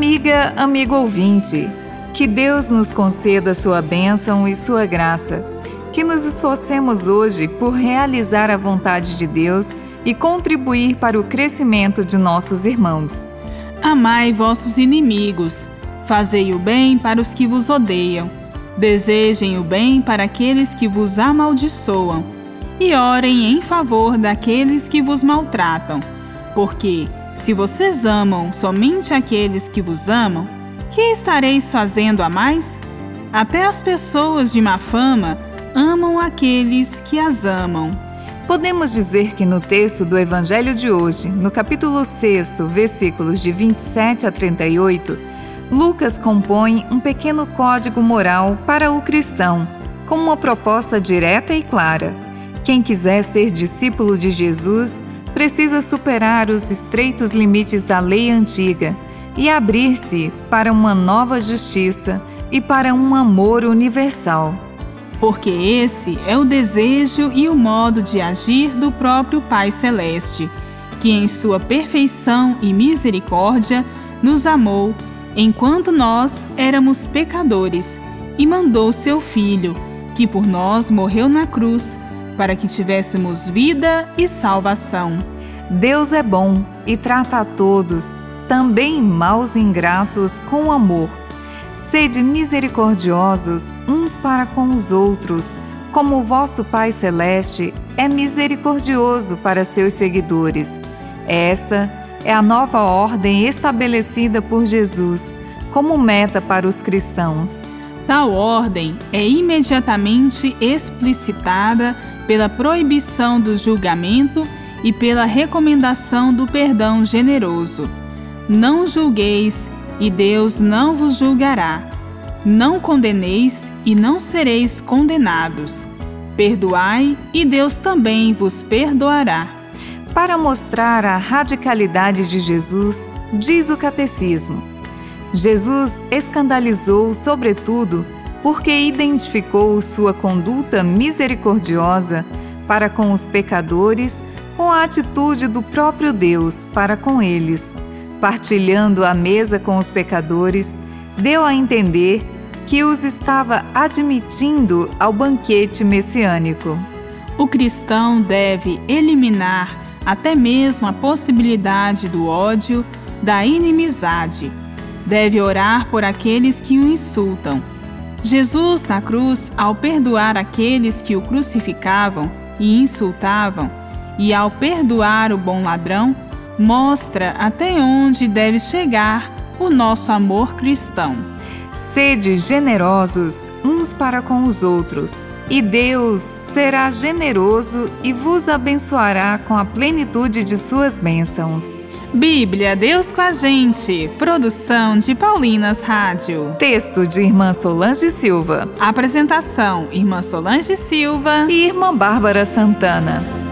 Amiga, amigo ouvinte, que Deus nos conceda sua bênção e sua graça. Que nos esforcemos hoje por realizar a vontade de Deus e contribuir para o crescimento de nossos irmãos. Amai vossos inimigos, fazei o bem para os que vos odeiam, desejem o bem para aqueles que vos amaldiçoam, e orem em favor daqueles que vos maltratam, porque se vocês amam somente aqueles que vos amam, que estareis fazendo a mais? Até as pessoas de má fama amam aqueles que as amam. Podemos dizer que no texto do Evangelho de hoje, no capítulo 6, versículos de 27 a 38, Lucas compõe um pequeno código moral para o cristão, com uma proposta direta e clara. Quem quiser ser discípulo de Jesus precisa superar os estreitos limites da lei antiga e abrir-se para uma nova justiça e para um amor universal. Porque esse é o desejo e o modo de agir do próprio Pai Celeste, que em sua perfeição e misericórdia nos amou enquanto nós éramos pecadores e mandou seu Filho, que por nós morreu na cruz, para que tivéssemos vida e salvação. Deus é bom e trata a todos, também maus ingratos, com amor. Sede misericordiosos uns para com os outros, como o vosso Pai Celeste é misericordioso para seus seguidores. Esta é a nova ordem estabelecida por Jesus como meta para os cristãos. Tal ordem é imediatamente explicitada pela proibição do julgamento e pela recomendação do perdão generoso. Não julgueis, e Deus não vos julgará. Não condeneis, e não sereis condenados. Perdoai, e Deus também vos perdoará. Para mostrar a radicalidade de Jesus, diz o Catecismo: Jesus escandalizou, sobretudo, porque identificou sua conduta misericordiosa para com os pecadores com a atitude do próprio Deus para com eles. Partilhando a mesa com os pecadores, deu a entender que os estava admitindo ao banquete messiânico. O cristão deve eliminar até mesmo a possibilidade do ódio, da inimizade. Deve orar por aqueles que o insultam. Jesus, na cruz, ao perdoar aqueles que o crucificavam e insultavam, e ao perdoar o bom ladrão, mostra até onde deve chegar o nosso amor cristão. Sede generosos uns para com os outros, e Deus será generoso e vos abençoará com a plenitude de suas bênçãos. Bíblia, Deus com a gente. Produção de Paulinas Rádio. Texto de Irmã Solange Silva. Apresentação: Irmã Solange Silva e Irmã Bárbara Santana.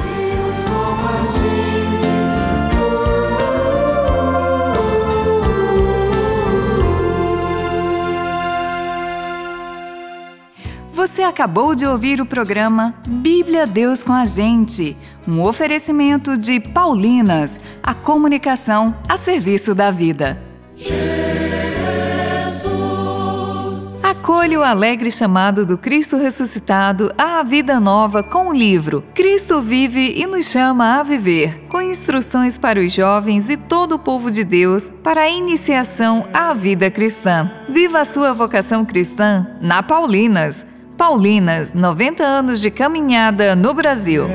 Você acabou de ouvir o programa Bíblia Deus com a Gente, um oferecimento de Paulinas, a comunicação a serviço da vida. Jesus. Acolha o alegre chamado do Cristo ressuscitado à vida nova com o livro Cristo vive e nos chama a viver, com instruções para os jovens e todo o povo de Deus para a iniciação à vida cristã. Viva a sua vocação cristã na Paulinas Paulinas, 90 anos de caminhada no Brasil.